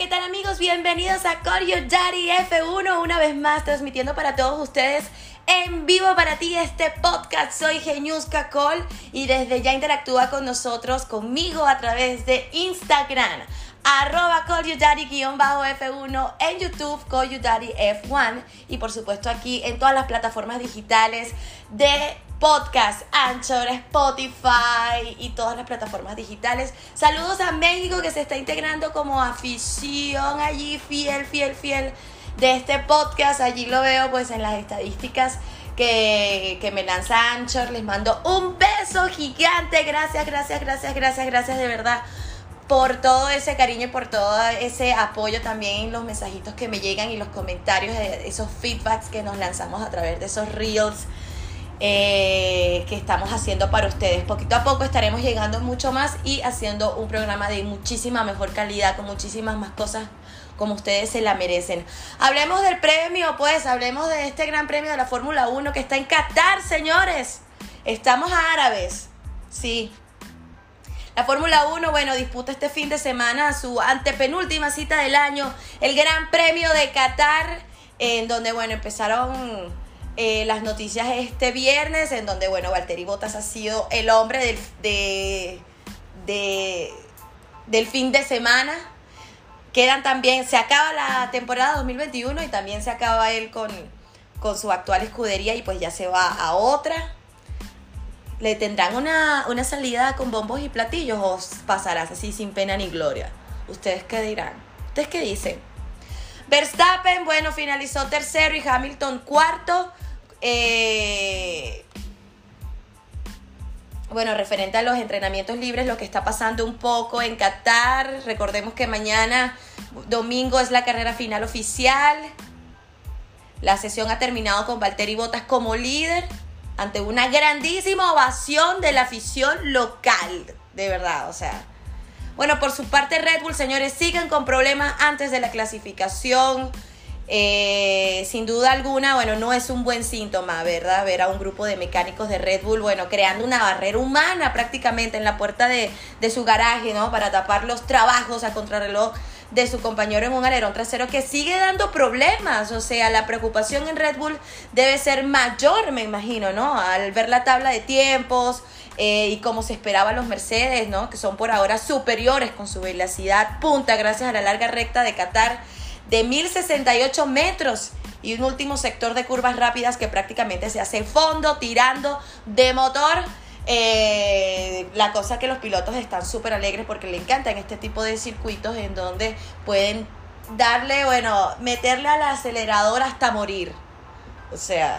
¿qué tal amigos? Bienvenidos a Call Your Daddy F1, una vez más transmitiendo para todos ustedes en vivo para ti este podcast. Soy Geniusca Cole y desde ya interactúa con nosotros, conmigo a través de Instagram arroba Call You Daddy F1 en YouTube Call You Daddy F1 y por supuesto aquí en todas las plataformas digitales de podcast, Anchor, Spotify y todas las plataformas digitales. Saludos a México que se está integrando como afición allí, fiel, fiel, fiel de este podcast. Allí lo veo pues en las estadísticas que, que me lanza Anchor. Les mando un beso gigante. Gracias, gracias, gracias, gracias, gracias de verdad por todo ese cariño y por todo ese apoyo también los mensajitos que me llegan y los comentarios, esos feedbacks que nos lanzamos a través de esos reels eh, que estamos haciendo para ustedes. Poquito a poco estaremos llegando mucho más y haciendo un programa de muchísima mejor calidad, con muchísimas más cosas como ustedes se la merecen. Hablemos del premio, pues, hablemos de este gran premio de la Fórmula 1 que está en Qatar, señores. Estamos árabes, sí. La Fórmula 1, bueno, disputa este fin de semana su antepenúltima cita del año, el Gran Premio de Qatar, en donde, bueno, empezaron eh, las noticias este viernes, en donde, bueno, Valtteri Bottas ha sido el hombre del, de, del fin de semana. Quedan también, se acaba la temporada 2021 y también se acaba él con, con su actual escudería y pues ya se va a otra le tendrán una, salida con bombos y platillos o pasarás así sin pena ni gloria. ¿Ustedes qué dirán? ¿Ustedes qué dicen? Verstappen, bueno, finalizó tercero y Hamilton cuarto. Eh, bueno, referente a los entrenamientos libres, lo que está pasando un poco en Qatar. Recordemos que mañana, domingo, es la carrera final oficial. La sesión ha terminado con Valtteri Bottas como líder ante una grandísima ovación de la afición local, de verdad, o sea. Bueno, por su parte Red Bull, señores, siguen con problemas antes de la clasificación. Eh, sin duda alguna, bueno, no es un buen síntoma, ¿verdad? Ver a un grupo de mecánicos de Red Bull, bueno, creando una barrera humana prácticamente en la puerta de, de su garaje, ¿no? Para tapar los trabajos a contrarreloj de su compañero en un alerón trasero que sigue dando problemas. O sea, la preocupación en Red Bull debe ser mayor, me imagino, ¿no? Al ver la tabla de tiempos eh, y como se esperaba los Mercedes, ¿no? Que son por ahora superiores con su velocidad punta gracias a la larga recta de Qatar de 1068 metros y un último sector de curvas rápidas que prácticamente se hace fondo tirando de motor eh, la cosa que los pilotos están súper alegres porque le encantan este tipo de circuitos en donde pueden darle, bueno, meterle al acelerador hasta morir. O sea,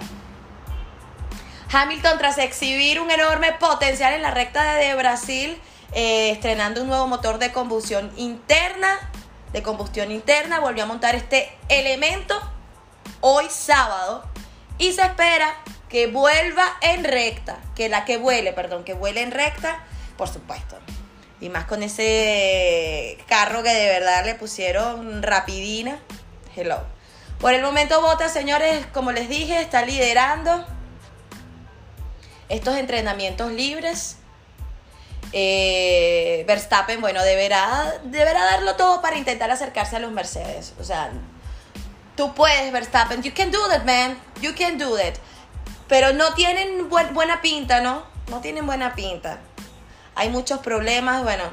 Hamilton tras exhibir un enorme potencial en la recta de Brasil, eh, estrenando un nuevo motor de combustión interna, de combustión interna, volvió a montar este elemento hoy sábado y se espera que vuelva en recta, que la que vuele, perdón, que vuele en recta, por supuesto. Y más con ese carro que de verdad le pusieron rapidina. Hello. Por el momento Bota, señores, como les dije, está liderando estos entrenamientos libres. Eh, Verstappen, bueno, deberá, deberá darlo todo para intentar acercarse a los Mercedes. O sea, tú puedes, Verstappen. You can do that, man. You can do that. Pero no tienen buena pinta, ¿no? No tienen buena pinta. Hay muchos problemas, bueno.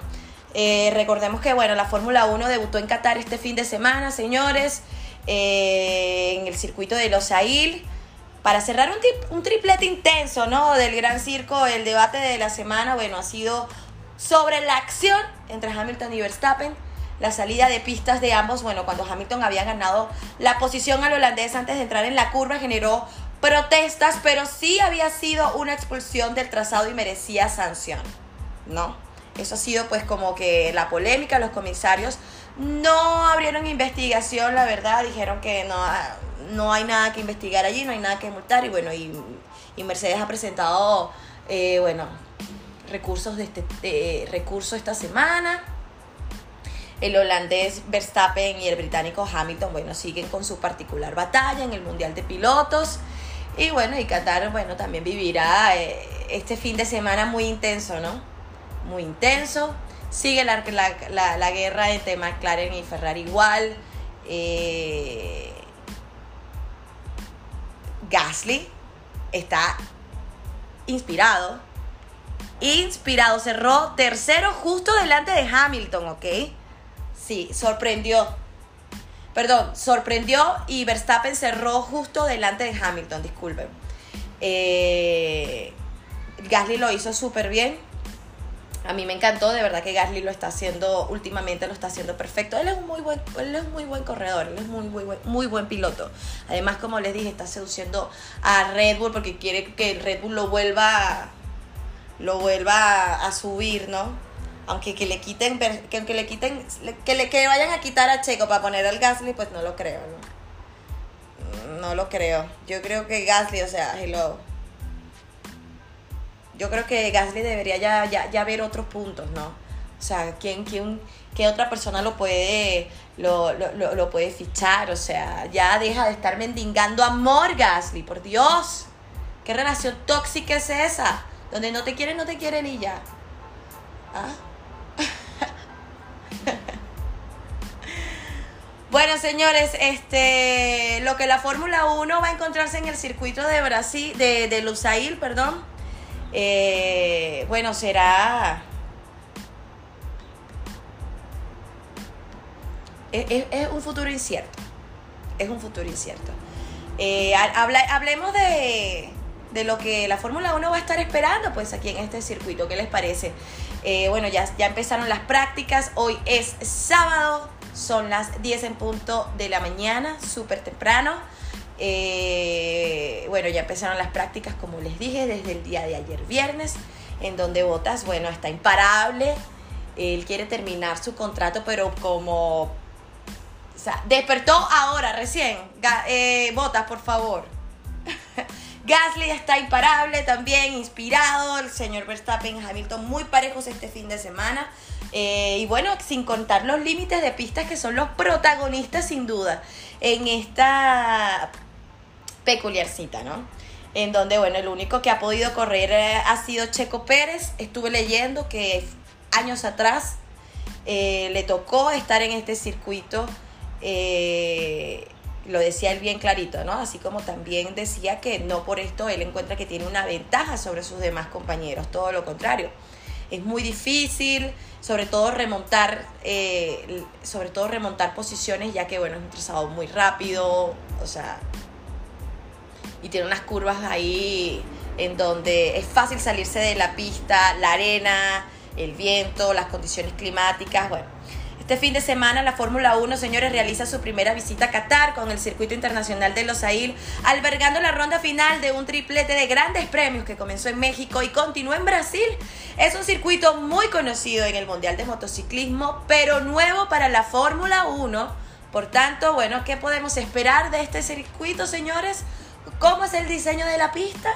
Eh, recordemos que, bueno, la Fórmula 1 debutó en Qatar este fin de semana, señores, eh, en el circuito de Los Losail. Para cerrar un, un triplete intenso, ¿no? Del gran circo, el debate de la semana, bueno, ha sido sobre la acción entre Hamilton y Verstappen la salida de pistas de ambos, bueno, cuando Hamilton había ganado la posición al holandés antes de entrar en la curva, generó protestas, pero sí había sido una expulsión del trazado y merecía sanción, ¿no? Eso ha sido pues como que la polémica, los comisarios no abrieron investigación, la verdad, dijeron que no, no hay nada que investigar allí, no hay nada que multar. Y bueno, y, Mercedes ha presentado, eh, bueno, recursos, de este, recurso esta semana. El holandés Verstappen y el británico Hamilton, bueno, siguen con su particular batalla en el Mundial de Pilotos. Y bueno, y Qatar, bueno, también vivirá eh, este fin de semana muy intenso, ¿no? Muy intenso. Sigue la, la, guerra entre McLaren y Ferrari igual. Eh, Gasly está inspirado. Inspirado. Cerró tercero justo delante de Hamilton, ¿ok? Sí, sorprendió. Perdón, sorprendió y Verstappen cerró justo delante de Hamilton, disculpen. Eh, Gasly lo hizo súper bien. A mí me encantó, de verdad que Gasly lo está haciendo, últimamente lo está haciendo perfecto. Él es un muy buen, él es muy buen corredor, él es muy, muy, buen, muy buen piloto. Además, como les dije, está seduciendo a Red Bull porque quiere que Red Bull lo vuelva, lo vuelva a subir, ¿no? Aunque que le quiten, que le quiten, que le que vayan a quitar a Checo para poner al Gasly, pues no lo creo, ¿no? No lo creo. Yo creo que Gasly, o sea, hello yo creo que Gasly debería ya, ya, ver otros puntos, ¿no? O sea, ¿quién, quién, ¿qué otra persona lo puede, lo, lo, puede fichar? O sea, ya deja de estar mendigando amor, Gasly, por Dios. ¿Qué relación tóxica es esa? Donde no te quieren, no te quieren y ya. ¿Ah? bueno, señores, este, lo que la Fórmula 1 va a encontrarse en el circuito de Brasil, de, de Lusail, perdón, eh, bueno, será... Es, un futuro incierto. Es un futuro incierto. Eh, hablemos de, lo que la Fórmula 1 va a estar esperando, pues aquí en este circuito. ¿Qué les parece? Eh, bueno, ya, ya empezaron las prácticas. Hoy es sábado. Son las 10 en punto de la mañana, súper temprano. Eh, bueno, ya empezaron las prácticas, como les dije, desde el día de ayer viernes, en donde Botas, bueno, está imparable. Él quiere terminar su contrato, pero como... O sea, despertó ahora, recién. Eh, Botas, por favor. Gasly está imparable también, inspirado. El señor Verstappen y Hamilton muy parejos este fin de semana. Eh, y bueno, sin contar los límites de pistas que son los protagonistas sin duda en esta peculiarcita, ¿no? En donde, bueno, el único que ha podido correr eh, ha sido Checo Pérez. Estuve leyendo que años atrás eh, le tocó estar en este circuito. Lo decía él bien clarito, ¿no? Así como también decía que no por esto él encuentra que tiene una ventaja sobre sus demás compañeros, todo lo contrario. Es muy difícil, sobre todo remontar, sobre todo remontar posiciones, ya que bueno, es un trazado muy rápido, o sea, y tiene unas curvas ahí en donde es fácil salirse de la pista, la arena, el viento, las condiciones climáticas, bueno. Este fin de semana la Fórmula 1, señores, realiza su primera visita a Qatar con el circuito internacional de Los Losail, albergando la ronda final de un triplete de grandes premios que comenzó en México y continúa en Brasil. Es un circuito muy conocido en el Mundial de Motociclismo, pero nuevo para la Fórmula 1. Por tanto, bueno, ¿qué podemos esperar de este circuito, señores? ¿Cómo es el diseño de la pista?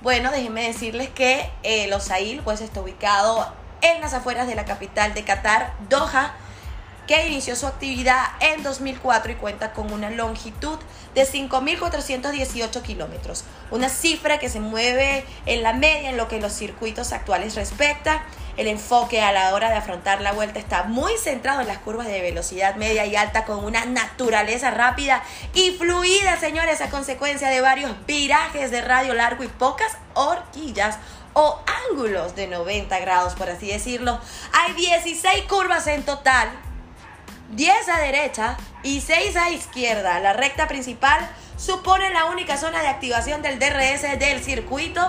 Bueno, déjenme decirles que el Osail pues está ubicado en las afueras de la capital de Qatar, Doha, que inició su actividad en 2004 y cuenta con una longitud de 5.418 kilómetros, una cifra que se mueve en la media en lo que los circuitos actuales respecta. El enfoque a la hora de afrontar la vuelta está muy centrado en las curvas de velocidad media y alta con una naturaleza rápida y fluida, señores, a consecuencia de varios virajes de radio largo y pocas horquillas o ángulos de 90 grados, por así decirlo. Hay 16 curvas en total, 10 a derecha y 6 a izquierda. La recta principal supone la única zona de activación del DRS del circuito.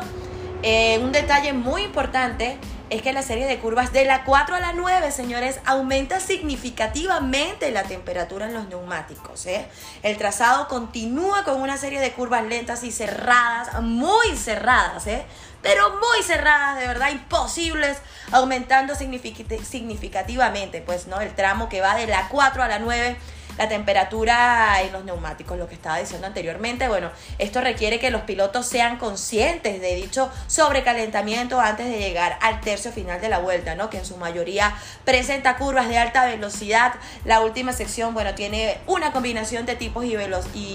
Eh, un detalle muy importante es que la serie de curvas de la 4 a la 9, señores, aumenta significativamente la temperatura en los neumáticos. ¿eh? El trazado continúa con una serie de curvas lentas y cerradas, muy cerradas, ¿eh? Pero muy cerradas, de verdad, imposibles, aumentando significativamente, pues, ¿no? El tramo que va de la 4 a la 9 la temperatura en los neumáticos, lo que estaba diciendo anteriormente. Bueno, esto requiere que los pilotos sean conscientes de dicho sobrecalentamiento antes de llegar al tercio final de la vuelta, ¿no? Que en su mayoría presenta curvas de alta velocidad. La última sección, bueno, tiene una combinación de tipos y,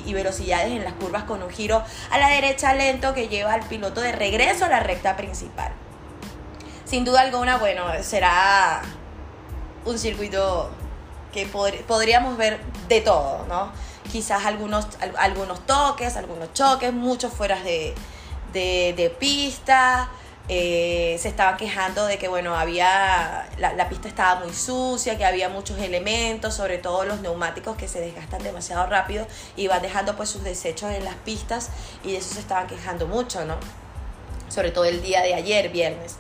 y velocidades en las curvas con un giro a la derecha lento que lleva al piloto de regreso a la recta principal. sin duda alguna, bueno, será un circuito que podríamos ver de todo, ¿no? Quizás algunos, algunos toques, algunos choques, muchos fuera de, de, pista. Eh, se estaban quejando de que, bueno, había, la, la, pista estaba muy sucia, que había muchos elementos, sobre todo los neumáticos que se desgastan demasiado rápido y van dejando pues sus desechos en las pistas y de eso se estaban quejando mucho, ¿no? Sobre todo el día de ayer, viernes.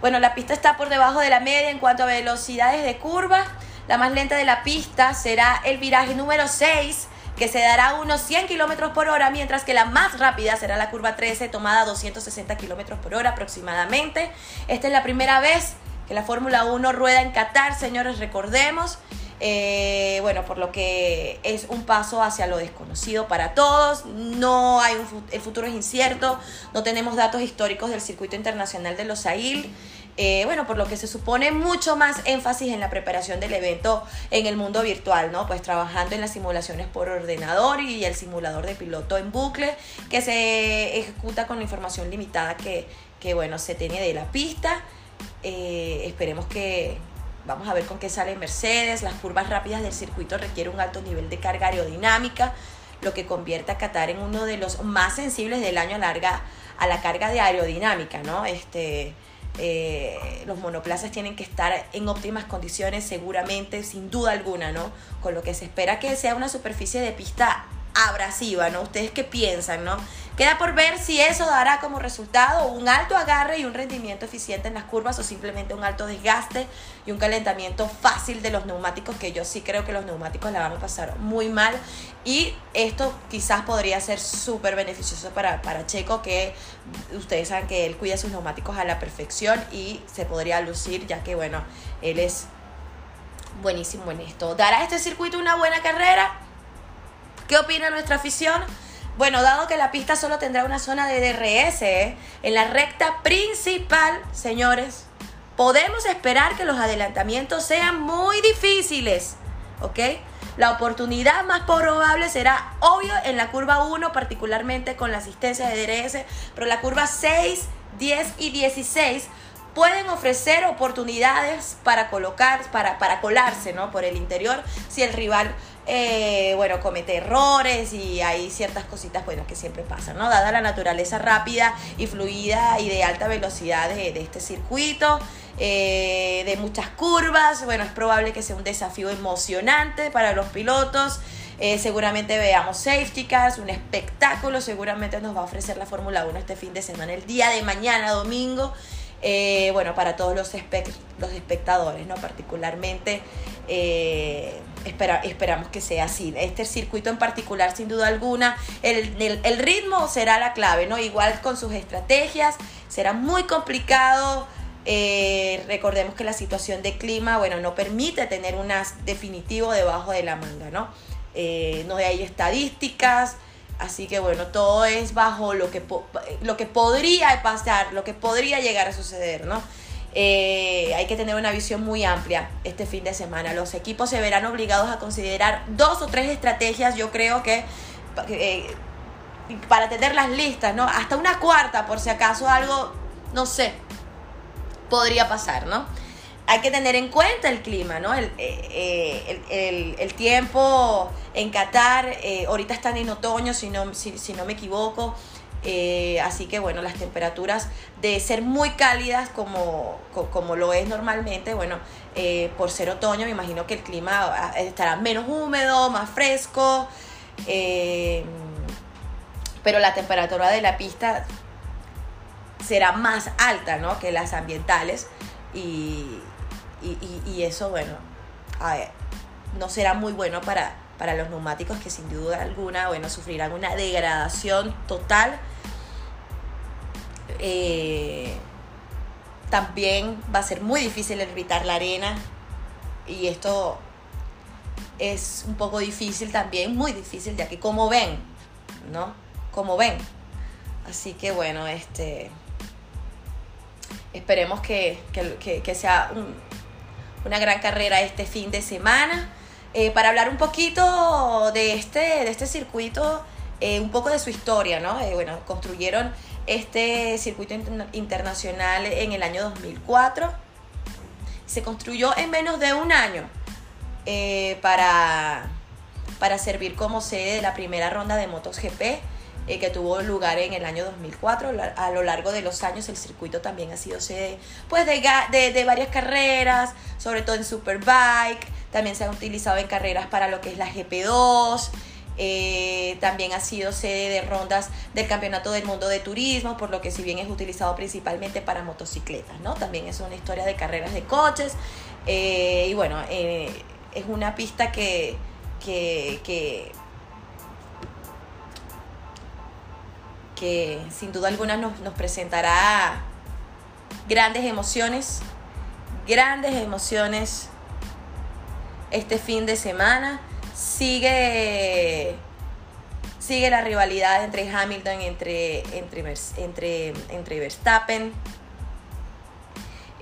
Bueno, la pista está por debajo de la media en cuanto a velocidades de curva. La más lenta de la pista será el viraje número 6, que se dará a unos 100 kilómetros por hora, mientras que la más rápida será la curva 13, tomada a 260 kilómetros por hora aproximadamente. Esta es la primera vez que la Fórmula 1 rueda en Qatar, señores, recordemos. Eh, bueno, por lo que es un paso hacia lo desconocido para todos. No hay el futuro es incierto. No tenemos datos históricos del circuito internacional de los AIL. Eh, bueno, por lo que se supone mucho más énfasis en la preparación del evento en el mundo virtual, ¿no? Pues trabajando en las simulaciones por ordenador y el simulador de piloto en bucle que se ejecuta con la información limitada que, que bueno, se tiene de la pista. Eh, esperemos que, Vamos a ver con qué sale Mercedes. Las curvas rápidas del circuito requieren un alto nivel de carga aerodinámica, lo que convierte a Qatar en uno de los más sensibles del año a, larga, a la carga de aerodinámica, ¿no? Este, eh, los monoplazas tienen que estar en óptimas condiciones seguramente, sin duda alguna, ¿no? Con lo que se espera que sea una superficie de pista abrasiva, ¿no? ¿Ustedes qué piensan, no? Queda por ver si eso dará como resultado un alto agarre y un rendimiento eficiente en las curvas o simplemente un alto desgaste y un calentamiento fácil de los neumáticos, que yo sí creo que los neumáticos la van a pasar muy mal. Y esto quizás podría ser súper beneficioso para, para Checo, que ustedes saben que él cuida sus neumáticos a la perfección y se podría lucir, ya que, bueno, él es buenísimo en esto. ¿Dará este circuito una buena carrera? ¿Qué opina nuestra afición? Bueno, dado que la pista solo tendrá una zona de DRS en la recta principal, señores, podemos esperar que los adelantamientos sean muy difíciles, ¿ok? La oportunidad más probable será obvio en la curva 1, particularmente con la asistencia de DRS, pero la curva 6, 10 y 16 pueden ofrecer oportunidades para colocar, para, para colarse ¿no? por el interior si el rival eh, bueno, comete errores y hay ciertas cositas, bueno, que siempre pasan, ¿no? Dada la naturaleza rápida y fluida y de alta velocidad de, este circuito, eh, de muchas curvas, bueno, es probable que sea un desafío emocionante para los pilotos. Eh, seguramente veamos safety cars, un espectáculo, seguramente nos va a ofrecer la Fórmula 1 este fin de semana, el día de mañana, domingo. bueno, para todos los, los espectadores, ¿no? Particularmente esperamos que sea así. Este circuito en particular, sin duda alguna, el, ritmo será la clave, ¿no? Igual con sus estrategias, será muy complicado. Eh, recordemos que la situación de clima, bueno, no permite tener un definitivo debajo de la manga, ¿no? Eh, no hay estadísticas, así que bueno, todo es bajo lo que, lo que podría pasar, lo que podría llegar a suceder, ¿no? Eh, hay que tener una visión muy amplia este fin de semana. Los equipos se verán obligados a considerar dos o tres estrategias, yo creo que eh, para tener las listas, ¿no? Hasta una cuarta, por si acaso algo, no sé, podría pasar, ¿no? Hay que tener en cuenta el clima, ¿no? El, eh, tiempo en Qatar, ahorita están en otoño, si no, si no me equivoco. Eh, así que bueno, las temperaturas de ser muy cálidas como, como lo es normalmente, bueno, eh, por ser otoño me imagino que el clima ah, estará menos húmedo, más fresco, eh, pero la temperatura de la pista será más alta ¿no? que las ambientales y, y, eso, bueno, no será muy bueno para, para los neumáticos que sin duda alguna, bueno, sufrirán una degradación total eh, también va a ser muy difícil evitar la arena y esto es un poco difícil también, muy difícil, ya que como ven, ¿no? Como ven. Así que bueno, este esperemos que, sea una gran carrera este fin de semana. Eh, para hablar un poquito de este, de este circuito, eh, un poco de su historia, ¿no? bueno, construyeron este circuito internacional en el año 2004. Se construyó en menos de un año eh, para, para servir como sede de la primera ronda de MotoGP eh, que tuvo lugar en el año 2004. A lo largo de los años el circuito también ha sido sede pues, de, de varias carreras, sobre todo en Superbike, también se ha utilizado en carreras para lo que es la GP2. Eh, también ha sido sede de rondas del Campeonato del Mundo de Turismo, por lo que si bien es utilizado principalmente para motocicletas, ¿no? También es una historia de carreras de coches. Eh, y bueno, eh, es una pista que, que, que, sin duda alguna nos, nos presentará grandes emociones, grandes emociones este fin de semana sigue sigue la rivalidad entre Hamilton entre entre entre, entre Verstappen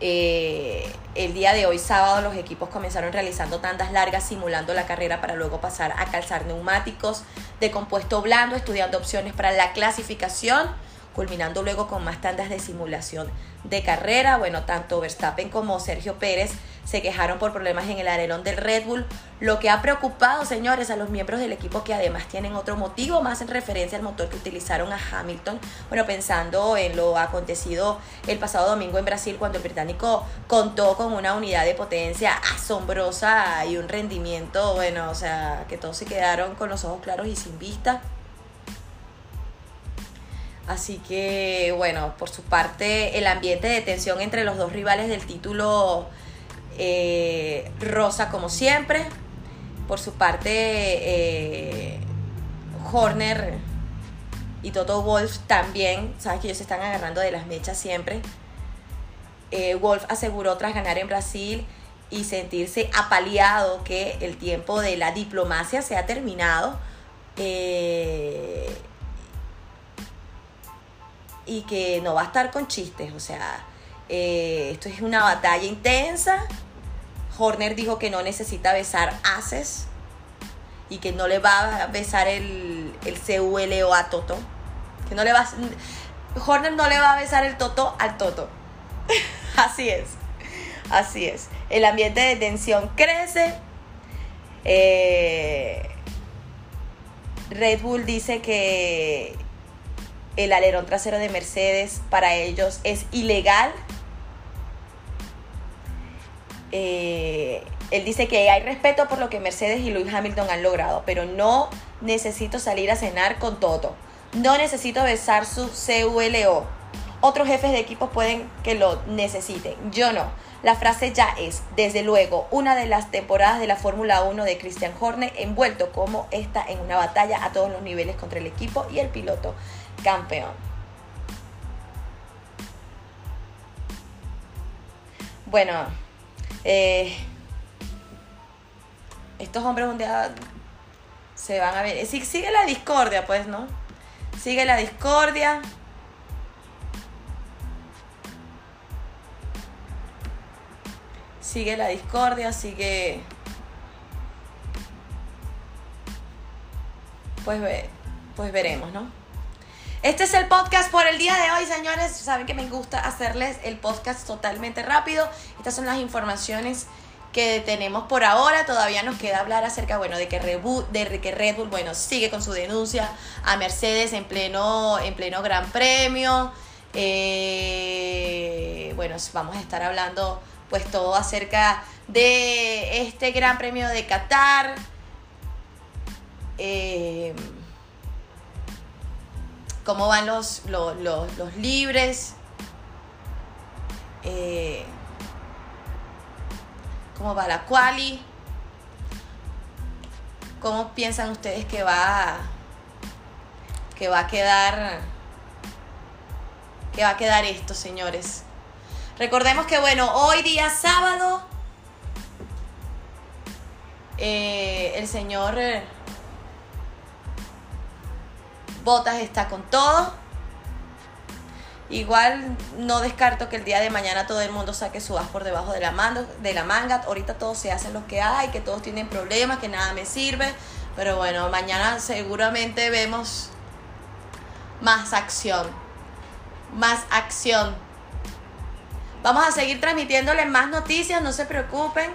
eh, el día de hoy sábado los equipos comenzaron realizando tandas largas simulando la carrera para luego pasar a calzar neumáticos de compuesto blando estudiando opciones para la clasificación culminando luego con más tandas de simulación de carrera. Bueno, tanto Verstappen como Sergio Pérez se quejaron por problemas en el alerón del Red Bull, lo que ha preocupado, señores, a los miembros del equipo que además tienen otro motivo más en referencia al motor que utilizaron a Hamilton. Bueno, pensando en lo acontecido el pasado domingo en Brasil cuando el británico contó con una unidad de potencia asombrosa y un rendimiento, bueno, o sea, que todos se quedaron con los ojos claros y sin vista. Así que, bueno, por su parte, el ambiente de tensión entre los dos rivales del título eh, rosa como siempre. Por su parte, eh, Horner y Toto Wolf también, sabes que ellos se están agarrando de las mechas siempre. Eh, Wolf aseguró tras ganar en Brasil y sentirse apaleado que el tiempo de la diplomacia se ha terminado. Y que no va a estar con chistes, o sea, esto es una batalla intensa. Horner dijo que no necesita besar haces y que no le va a besar el, el CULO a Toto. Que no le va Horner no le va a besar el Toto al Toto. así es, así es. El ambiente de tensión crece. Eh, Red Bull dice que el alerón trasero de Mercedes para ellos es ilegal. Eh, él dice que hay respeto por lo que Mercedes y Lewis Hamilton han logrado, pero no necesito salir a cenar con Toto. No necesito besar su CULO. Otros jefes de equipo pueden que lo necesiten. Yo no. La frase ya es, desde luego, una de las temporadas de la Fórmula 1 de Christian Horner, envuelto como esta en una batalla a todos los niveles contra el equipo y el piloto campeón. Bueno, eh, estos hombres un día se van a ver. Sigue la discordia, pues, ¿no? Sigue la discordia. Sigue la discordia, sigue. Pues, pues veremos, ¿no? Este es el podcast por el día de hoy, señores. Saben que me gusta hacerles el podcast totalmente rápido. Estas son las informaciones que tenemos por ahora. Todavía nos queda hablar acerca, bueno, de que Red Bull, de que Red Bull bueno, sigue con su denuncia a Mercedes en pleno, en pleno Gran Premio. Eh, bueno, vamos a estar hablando pues todo acerca de este Gran Premio de Qatar. Eh, cómo van los, los, libres, eh, cómo va la quali, cómo piensan ustedes que va, que va a quedar, que va a quedar esto, señores. Recordemos que bueno, hoy día sábado, eh, el señor Botas está con todo. Igual no descarto que el día de mañana todo el mundo saque su as por debajo de la, manga, de la manga. Ahorita todos se hacen lo que hay, que todos tienen problemas, que nada me sirve. Pero bueno, mañana seguramente vemos más acción. más acción. Vamos a seguir transmitiéndole más noticias, no se preocupen.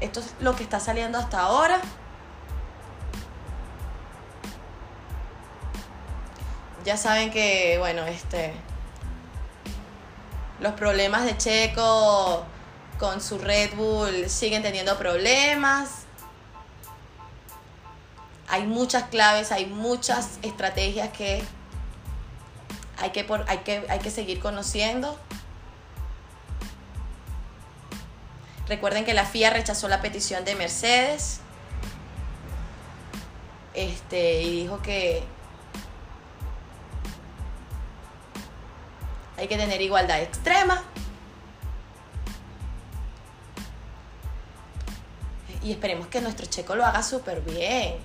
Esto es lo que está saliendo hasta ahora. Ya saben que, bueno, este. Los problemas de Checo con su Red Bull siguen teniendo problemas. Hay muchas claves, hay muchas estrategias que hay que, hay que, hay que seguir conociendo. Recuerden que la FIA rechazó la petición de Mercedes. Este, y dijo que hay que tener igualdad extrema. Y esperemos que nuestro Checo lo haga súper bien.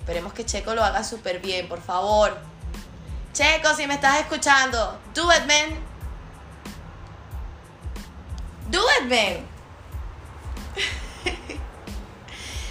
Esperemos que Checo lo haga súper bien, por favor. Checo, si me estás escuchando, do it, man. Do it, man.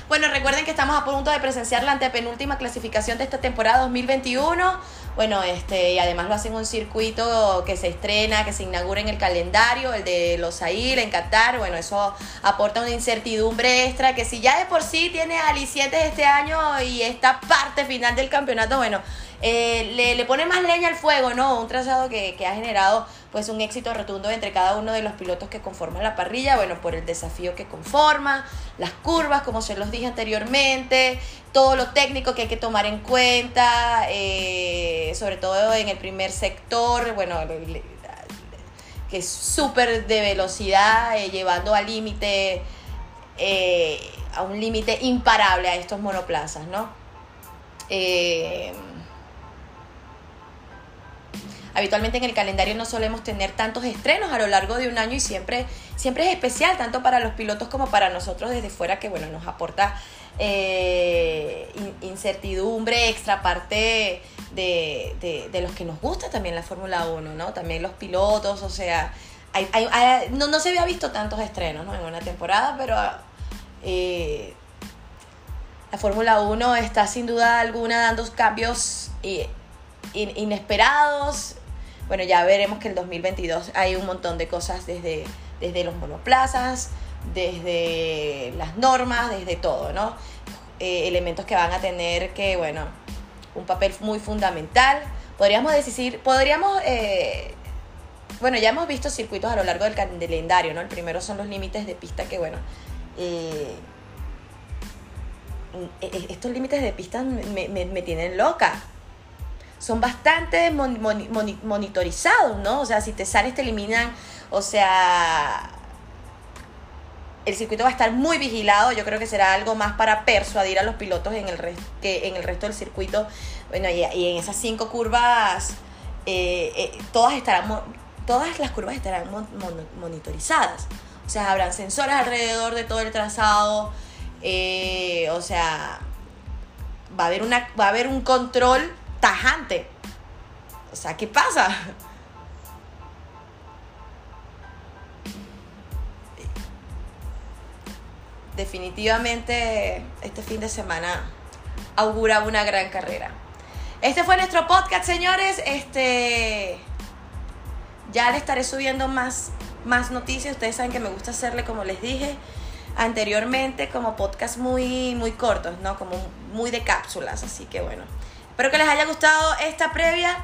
bueno, recuerden que estamos a punto de presenciar la antepenúltima clasificación de esta temporada 2021. Bueno, este, y además lo hacen un circuito que se estrena, que se inaugura en el calendario, el de los AIL en Qatar. Bueno, eso aporta una incertidumbre extra que si ya de por sí tiene alicientes este año y esta parte final del campeonato, bueno, eh, le, le, pone más leña al fuego, ¿no? Un trazado que, que, ha generado pues un éxito rotundo entre cada uno de los pilotos que conforman la parrilla, bueno, por el desafío que conforma, las curvas, como se los dije anteriormente, todo lo técnico que hay que tomar en cuenta, eh, sobre todo en el primer sector, bueno, que es súper de velocidad, eh, llevando al límite, a un límite imparable a estos monoplazas, ¿no? Eh, Habitualmente en el calendario no solemos tener tantos estrenos a lo largo de un año y siempre, siempre es especial, tanto para los pilotos como para nosotros desde fuera, que bueno, nos aporta eh, incertidumbre extra parte de, los que nos gusta también la Fórmula 1, ¿no? También los pilotos, o sea, no, se había visto tantos estrenos ¿no? en una temporada, pero eh, la Fórmula 1 está sin duda alguna dando cambios eh, inesperados bueno, ya veremos que el 2022 hay un montón de cosas desde, desde los monoplazas, desde las normas, desde todo, ¿no? Eh, elementos que van a tener que, bueno, un papel muy fundamental. Podríamos decir, podríamos, eh, bueno, ya hemos visto circuitos a lo largo del calendario, ¿no? El primero son los límites de pista que, bueno, eh, estos límites de pista me, me tienen loca son bastante monitorizados, ¿no? O sea, si te sales te eliminan, o sea, el circuito va a estar muy vigilado. Yo creo que será algo más para persuadir a los pilotos en el, que en el resto del circuito. Bueno, y, en esas cinco curvas, eh, eh, todas, estarán, todas las curvas estarán monitorizadas. O sea, habrán sensores alrededor de todo el trazado. Eh, o sea, va a haber, una, va a haber un control tajante. O sea, ¿qué pasa? Definitivamente este fin de semana augura una gran carrera. Este fue nuestro podcast, señores. Este ya le estaré subiendo más, más noticias. Ustedes saben que me gusta hacerle, como les dije anteriormente, como podcast muy, muy cortos, ¿no? Como muy de cápsulas. Así que bueno. Espero que les haya gustado esta previa.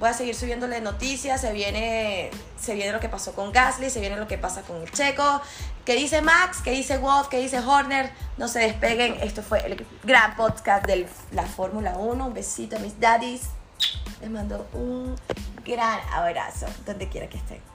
Voy a seguir subiéndole noticias. Se viene, se viene lo que pasó con Gasly, se viene lo que pasa con el Checo. ¿Qué dice Max? ¿Qué dice Wolf? ¿Qué dice Horner? No se despeguen. Esto fue el gran podcast de la Fórmula 1. Un besito a mis daddies. Les mando un gran abrazo donde quiera que estén.